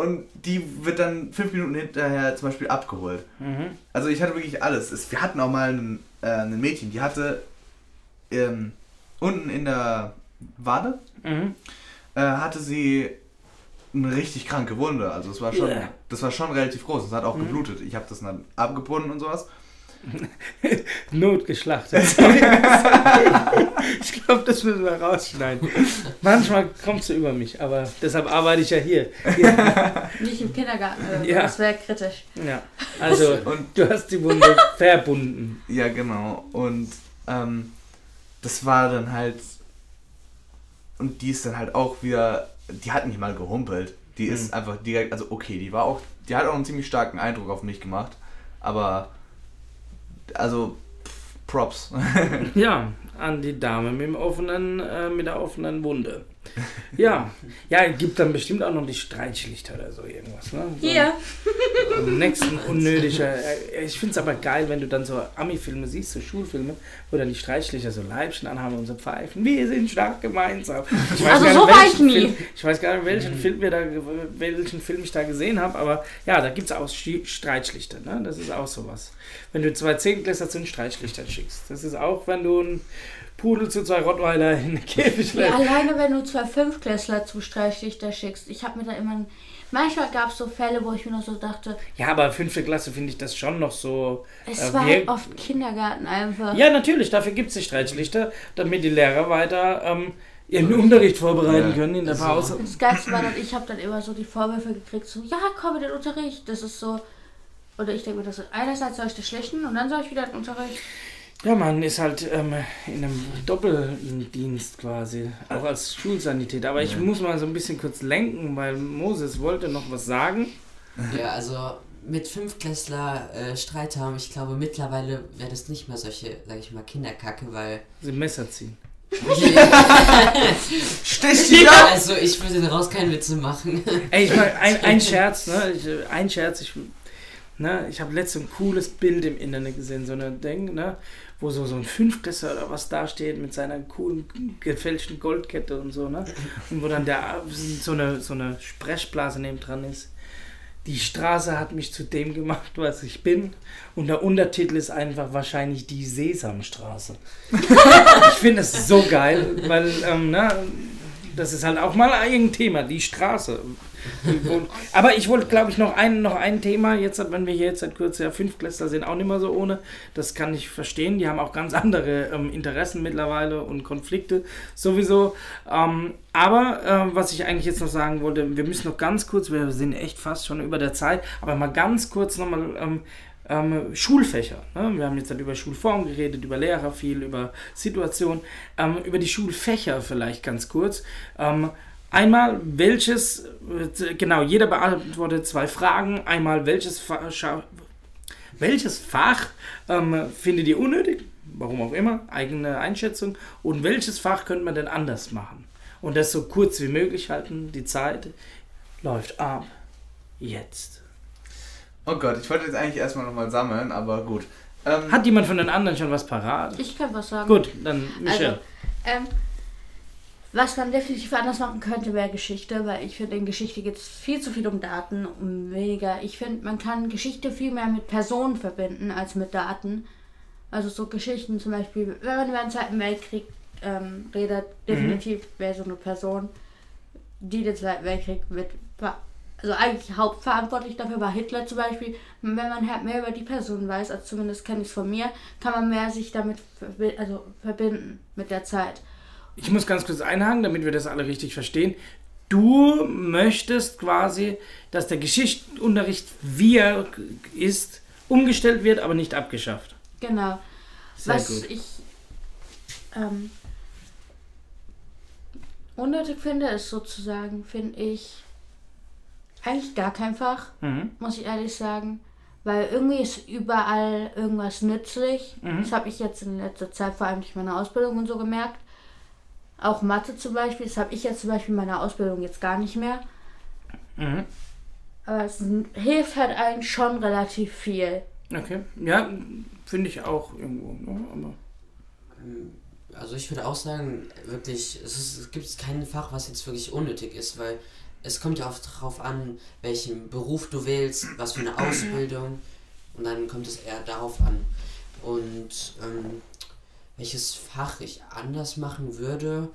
Und die wird dann fünf Minuten hinterher zum Beispiel abgeholt. Mhm. Also ich hatte wirklich alles. Es, wir hatten auch mal einen, äh, ein Mädchen, die hatte ähm, unten in der Wade Mhm. äh, hatte sie eine richtig kranke Wunde. Also es war schon, Ja. das war schon relativ groß. Es hat auch Mhm. geblutet. Ich habe das dann abgebunden und sowas. Notgeschlachtet. ich glaube, das müssen wir rausschneiden. Manchmal kommst du über mich, aber deshalb arbeite ich ja hier. Nicht im Kindergarten, äh, Ja. das wäre kritisch. Ja, also Und du hast die Wunde verbunden. ja, genau. Und ähm, das war dann halt. Und die ist dann halt auch wieder. Die hat nicht mal gehumpelt. Die ist Mhm. einfach direkt. Also okay, die war auch. Die hat auch einen ziemlich starken Eindruck auf mich gemacht. Aber. Also. Props. Ja, an die Dame mit, dem offenen, äh, mit der offenen Wunde. Ja, ja, gibt dann bestimmt auch noch die Streitschlichter oder so irgendwas. Ne? So Hier. Am nächsten unnötiger. äh, Ich finde es aber geil, wenn du dann so Ami-Filme siehst, so Schulfilme, wo dann die Streitschlichter so Leibchen anhaben und so pfeifen. Wir sind stark gemeinsam. Ich weiß Also gar so nicht, war welchen ich nie. Film, ich weiß gar nicht, welchen Film, wir da, welchen Film ich da gesehen habe, aber ja, da gibt es auch Streitschlichter. Ne? Das ist auch sowas. Wenn du zwei Zehntklässler zu den Streitschlichtern schickst. Das ist auch, wenn du einen Pudel zu zwei Rottweiler in den Käfig Ja, alleine wenn du zwei Fünfklässler zu Streitschlichter schickst. Ich habe mir da immer. Manchmal gab es so Fälle, wo ich mir noch so dachte, Ja, aber fünfte Klasse finde ich das schon noch so. es äh, war halt oft Kindergarten einfach. Ja, natürlich, dafür gibt es die Streitschlichter, damit die Lehrer weiter ähm, ihren Unterricht vorbereiten Ja. können in der. Pause. Das Geilste war dann, ich habe dann immer so die Vorwürfe gekriegt, so, ja, komm in den Unterricht. Das ist so. Oder ich denke mir, das ist einerseits soll ich das schlechten und dann soll ich wieder in den Unterricht. Ja, man ist halt ähm, in einem Doppeldienst quasi, auch als Schulsanität. Aber ich muss mal so ein bisschen kurz lenken, weil Moses wollte noch was sagen. Ja, also mit Fünftklässler äh, Streit haben, ich glaube mittlerweile wäre das nicht mehr solche, sag ich mal, Kinderkacke, weil. Sie Messer ziehen. Stich dich ab! also ich würde daraus keine Witze machen. Ey, ich meine, ein, ein Scherz, ne? Ich, äh, ein Scherz, ich, ne? Ich habe letztens ein cooles Bild im Internet gesehen, so eine Ding, ne? Wo so, so ein Fünftklässler oder was da steht mit seiner coolen gefälschten Goldkette und so, ne? Und wo dann der, so eine, so eine Sprechblase neben dran ist. Die Straße hat mich zu dem gemacht, was ich bin. Und der Untertitel ist einfach wahrscheinlich die Sesamstraße. ich finde das so geil, weil, ähm, ne, das ist halt auch mal ein Thema, die Straße. Aber ich wollte, glaube ich, noch ein, noch ein Thema, jetzt, wenn wir hier jetzt seit kurzem ja Fünftklässler sind, auch nicht mehr so ohne. Das kann ich verstehen. Die haben auch ganz andere ähm, Interessen mittlerweile und Konflikte sowieso. Ähm, aber äh, was ich eigentlich jetzt noch sagen wollte, wir müssen noch ganz kurz, wir sind echt fast schon über der Zeit, aber mal ganz kurz nochmal ähm, ähm, Schulfächer. Ne? Wir haben jetzt halt über Schulform geredet, über Lehrer viel, über Situation, ähm, über die Schulfächer vielleicht ganz kurz. Ähm, einmal, welches, äh, genau, jeder beantwortet zwei Fragen. Einmal, welches Fach, scha- welches Fach ähm, findet ihr unnötig? Warum auch immer, eigene Einschätzung. Und welches Fach könnte man denn anders machen? Und das so kurz wie möglich halten. Die Zeit läuft ab. Jetzt. Oh Gott, ich wollte jetzt eigentlich erstmal nochmal sammeln, aber gut. Ähm, Hat jemand von den anderen schon was parat? Ich kann was sagen. Gut, dann Michelle. Also, ähm, was man definitiv anders machen könnte, wäre Geschichte, weil ich finde, in Geschichte geht es viel zu viel um Daten, um weniger. Ich finde, man kann Geschichte viel mehr mit Personen verbinden als mit Daten. Also so Geschichten zum Beispiel, wenn man über den Zweiten Weltkrieg ähm, redet, definitiv wäre so eine Person, die den Zweiten Weltkrieg mit, also eigentlich hauptverantwortlich dafür war Hitler zum Beispiel. Wenn man halt mehr über die Person weiß, also zumindest kenne ich es von mir, kann man mehr sich damit verbi also verbinden mit der Zeit. Ich muss ganz kurz einhaken, damit wir das alle richtig verstehen. Du möchtest quasi, dass der Geschichtsunterricht, wie er ist, umgestellt wird, aber nicht abgeschafft. Genau. Sehr Was gut. ich ähm, unnötig finde, ist sozusagen, finde ich, eigentlich gar kein Fach, Mhm. muss ich ehrlich sagen. Weil irgendwie ist überall irgendwas nützlich. Mhm. Das habe ich jetzt in letzter Zeit vor allem durch meine Ausbildung und so gemerkt. Auch Mathe zum Beispiel, das habe ich jetzt zum Beispiel in meiner Ausbildung jetzt gar nicht mehr. Mhm. Aber es hilft halt einem schon relativ viel. Okay. Ja, finde ich auch irgendwo. Ne? Aber Also ich würde auch sagen, wirklich, es, ist, es gibt kein Fach, was jetzt wirklich unnötig ist, weil es kommt ja auch darauf an, welchen Beruf du wählst, was für eine Ausbildung. Und dann kommt es eher darauf an. Und ähm, welches Fach ich anders machen würde,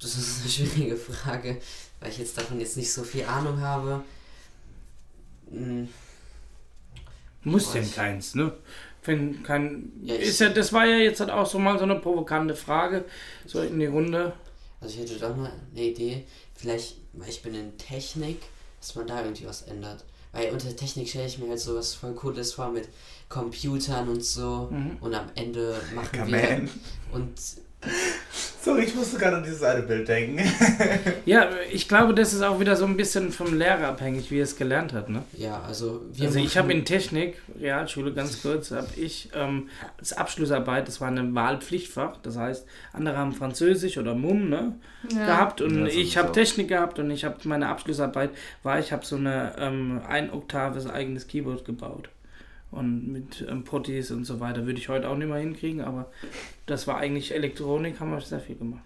das ist eine schwierige Frage, weil ich jetzt davon jetzt nicht so viel Ahnung habe. Hm, Muss denn keins, ne? Wenn kein, Ja, ist ja, das war ja jetzt halt auch so mal so eine provokante Frage, so in die Runde. Also ich hätte doch mal eine Idee, vielleicht, ich bin in Technik, dass man da irgendwie was ändert. Weil unter Technik stelle ich mir halt so was voll Cooles vor mit Computern und so. Mhm. Und am Ende machen Come wir. on. Und Sorry, ich musste gerade an dieses eine Bild denken. Ja, ich glaube, das ist auch wieder so ein bisschen vom Lehrer abhängig, wie er es gelernt hat, ne? ja, also wir Also ich habe in Technik, Realschule ganz kurz, habe ich ähm, als Abschlussarbeit, das war ein Wahlpflichtfach, das heißt, andere haben Französisch oder Mumm, ne? Ja. gehabt und Ja, ich habe Technik gehabt und ich habe meine Abschlussarbeit war ich habe so eine ähm, ein Oktaves eigenes Keyboard gebaut und mit ähm, Potties und so weiter würde ich heute auch nicht mehr hinkriegen, aber das war eigentlich Elektronik, haben wir sehr viel gemacht.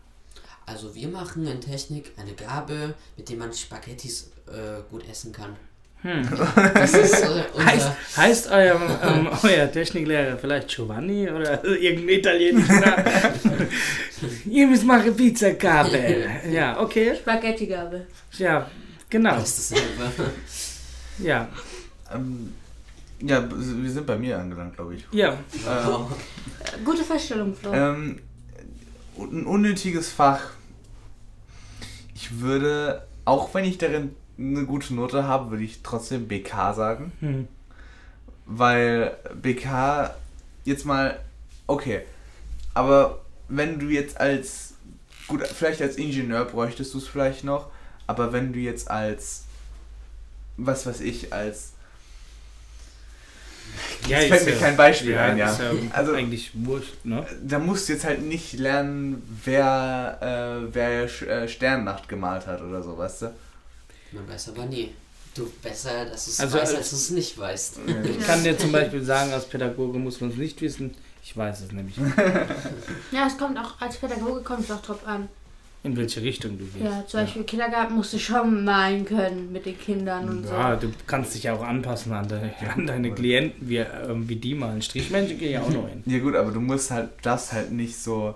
Also wir machen in Technik eine Gabel, mit der man Spaghettis äh, gut essen kann. Hm. Das ist äh, unser... Heißt, heißt euer, ähm, euer Techniklehrer vielleicht Giovanni oder irgendein italienischer Name? Ihr müsst machen Pizzagabel. Ja, okay. Spaghetti-Gabel. Ja, genau. Das ist dasselbe. Ja, ähm, ja, wir sind bei mir angelangt, glaube ich. ja. Ähm. Äh, Gute Feststellung, Flo. Ähm, ein unnötiges Fach. Ich würde, auch wenn ich darin eine gute Note habe, würde ich trotzdem BK sagen. Hm. Weil BK jetzt mal, okay, aber wenn du jetzt als, gut, vielleicht als Ingenieur bräuchtest du es vielleicht noch, aber wenn du jetzt als, was weiß ich, als, Ja, Jetzt fällt ist mir ja- kein Beispiel ein, ja. Ist ja Also- eigentlich wurscht, ne? da musst du jetzt halt nicht lernen, wer, äh, wer äh, Sternnacht gemalt hat oder so, weißt du? Man weiß aber nie. Du besser, dass du es Also weißt, als- als du es nicht weißt. Ich kann dir zum Beispiel sagen, als Pädagoge muss man es nicht wissen. Ich weiß es nämlich nicht, Ja, es kommt auch, als Pädagoge kommt es auch drauf an. In welche Richtung du gehst. Ja, zum Beispiel Kindergarten musst du schon malen können mit den Kindern und Ja, so. du kannst dich ja auch anpassen an, de, an deine Klienten, wie, ähm, wie die malen. Strichmännchen gehen ja auch noch hin. Ja gut, aber du musst halt das halt nicht so.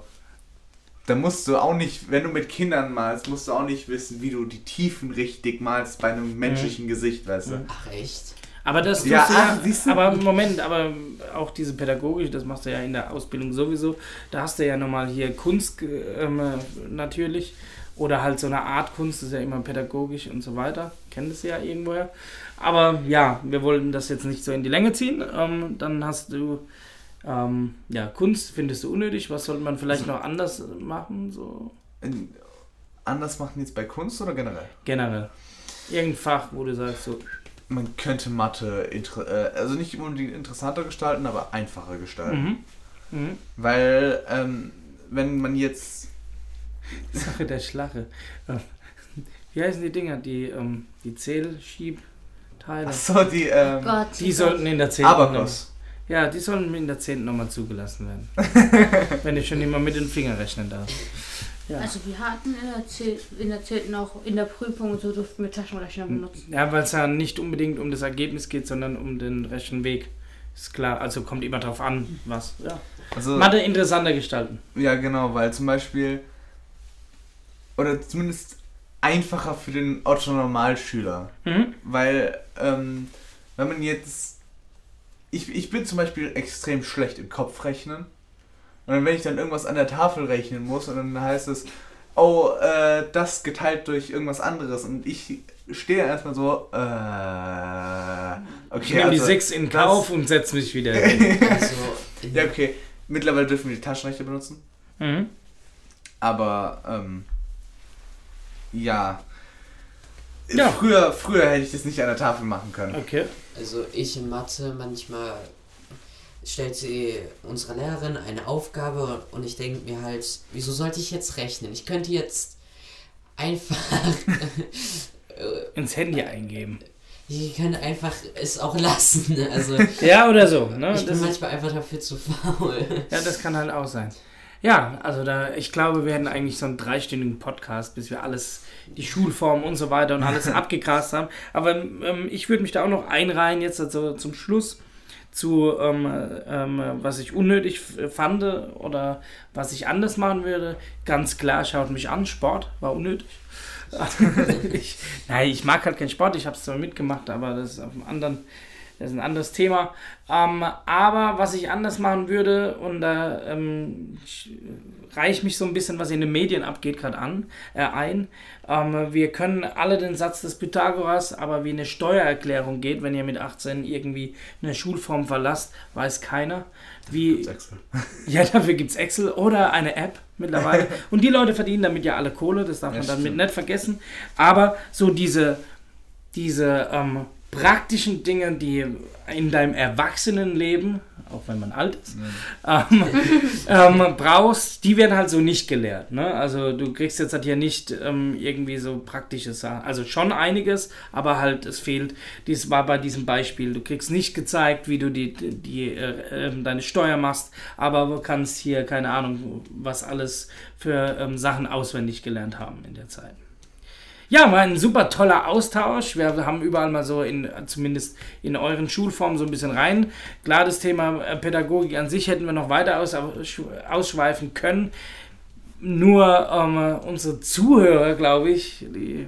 Da musst du auch nicht, wenn du mit Kindern malst, musst du auch nicht wissen, wie du die Tiefen richtig malst bei einem menschlichen Gesicht, weißt du? Mhm. Ach echt? Aber das Ja, ach, siehst du? aber Moment, aber auch diese pädagogische, das machst du ja in der Ausbildung sowieso. Da hast du ja nochmal hier Kunst ähm, natürlich oder halt so eine Art Kunst, das ist ja immer pädagogisch und so weiter. Kennt es ja irgendwoher. Aber ja, wir wollten das jetzt nicht so in die Länge ziehen. Ähm, dann hast du ähm, ja Kunst findest du unnötig. Was sollte man vielleicht noch anders machen so Anders machen jetzt bei Kunst oder generell? generell? Irgendein Fach, wo du sagst so Man könnte Mathe, inter- äh, also nicht unbedingt interessanter gestalten, aber einfacher gestalten. mhm. Mhm. Weil, ähm, wenn man jetzt. Sache der Schlache. Äh, Wie heißen die Dinger? Die, ähm, die Zählschiebteile. Achso, die, ähm, Gott. Die sollten in der 10. Abakos. Ja, die sollen in der 10. nochmal zugelassen werden. Wenn ich schon immer mit den Fingern rechnen darf. Ja. Also wir hatten in der, in der 10. auch in der Prüfung und so durften wir Taschenrechner benutzen. ja, weil es ja nicht unbedingt um das Ergebnis geht, sondern um den Rechenweg. Ist klar, also kommt immer drauf an, was. Ja. Also, Mathe interessanter gestalten. Ja, genau, weil zum Beispiel, oder zumindest einfacher für den Otto-Normalschüler. Mhm. Weil, ähm, wenn man jetzt, ich, ich bin zum Beispiel extrem schlecht im Kopfrechnen. Und dann, wenn ich dann irgendwas an der Tafel rechnen muss und dann heißt es, oh, äh, das geteilt durch irgendwas anderes und ich stehe erstmal so, äh, okay. Ich nehme die also- 6 in Kauf und setze mich wieder hin. Also, Ja, okay. Mittlerweile dürfen wir die Taschenrechner benutzen. Mhm. Aber, ähm, ja. Ja. Früher, früher hätte ich das nicht an der Tafel machen können. Okay. also ich in Mathe manchmal stellt sie unsere Lehrerin eine Aufgabe und ich denke mir halt, wieso sollte ich jetzt rechnen? Ich könnte jetzt einfach Ins Handy eingeben. ich könnte einfach es auch lassen. Also Ja, oder so. Ne? ich bin Das ist, manchmal einfach dafür zu faul. ja, das kann halt auch sein. Ja, also da, ich glaube, wir hätten eigentlich so einen dreistündigen Podcast, bis wir alles, die Schulform und so weiter und alles abgegrast haben. Aber ähm, ich würde mich da auch noch einreihen jetzt also zum Schluss zu, ähm, ähm, was ich unnötig fand oder was ich anders machen würde. Ganz klar, schaut mich an, Sport war unnötig. ich, nein, ich mag halt keinen Sport, ich habe es zwar mitgemacht, aber das ist auf einem anderen das ist ein anderes Thema. Ähm, aber was ich anders machen würde, und da ähm, reiche mich so ein bisschen, was in den Medien abgeht, gerade an, äh, ein. Ähm, wir können alle den Satz des Pythagoras, aber wie eine Steuererklärung geht, wenn ihr mit 18 irgendwie eine Schulform verlasst, weiß keiner. Wie, gibt's Excel. Ja, dafür gibt es Excel oder eine App mittlerweile. und die Leute verdienen damit ja alle Kohle, das darf ja, man damit nicht vergessen. Aber so diese, diese ähm, praktischen Dinge, die in deinem Erwachsenenleben, auch wenn man alt ist, ähm, ähm, brauchst, die werden halt so nicht gelehrt. Ne? Also du kriegst jetzt halt hier nicht ähm, irgendwie so praktische Sachen. Also schon einiges, aber halt es fehlt. Dies war bei diesem Beispiel. Du kriegst nicht gezeigt, wie du die, die, äh, ähm, deine Steuer machst, aber du kannst hier keine Ahnung, was alles für ähm, Sachen auswendig gelernt haben in der Zeit. Ja, war ein super toller Austausch. Wir haben überall mal so in, zumindest in euren Schulformen so ein bisschen rein. Klar, das Thema äh, Pädagogik an sich hätten wir noch weiter aus, ausschweifen können. Nur ähm, unsere Zuhörer, glaube ich, die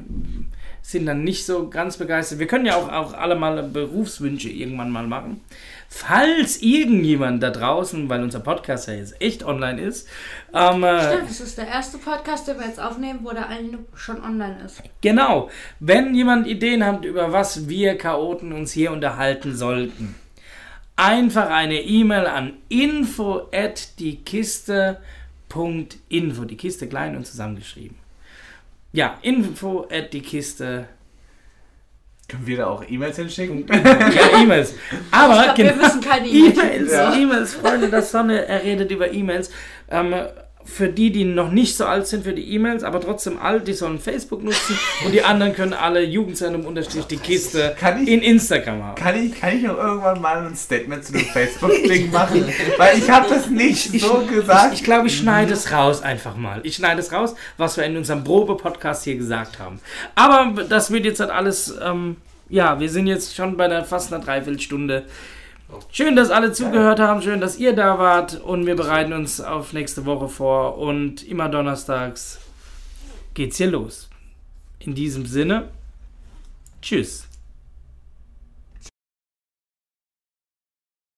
sind dann nicht so ganz begeistert. Wir können ja auch, auch alle mal Berufswünsche irgendwann mal machen. Falls irgendjemand da draußen, weil unser Podcast ja jetzt echt online ist. Ähm, äh, Stimmt, das ist der erste Podcast, den wir jetzt aufnehmen, wo der eine schon online ist. Genau. Wenn jemand Ideen hat, über was wir Chaoten uns hier unterhalten sollten, einfach eine E-Mail an info at die Kiste. Info, die Kiste klein und zusammengeschrieben. Ja, info at die Kiste. Können wir da auch E-Mails hinschicken? ja, E-Mails. Aber glaub, genau, wir müssen keine E-Mails. E-Mails, E-Mails, Freunde der Sonne, er redet über E-Mails. Ähm, für die, die noch nicht so alt sind für die E-Mails, aber trotzdem alt, die sollen Facebook nutzen und die anderen können alle Jugendzentrum unterstrich die Kiste ich, in Instagram haben. Kann ich, kann ich noch irgendwann mal ein Statement zu dem Facebook-Ding machen? Weil ich habe das nicht ich, so gesagt. Ich, ich glaube, ich schneide es raus einfach mal. Ich schneide es raus, was wir in unserem Probe-Podcast hier gesagt haben. Aber das wird jetzt halt alles, ähm, ja, wir sind jetzt schon bei der fast einer Dreiviertelstunde. Schön, dass alle zugehört haben. Schön, dass ihr da wart. Und wir bereiten uns auf nächste Woche vor. Und immer donnerstags geht's hier los. In diesem Sinne, tschüss.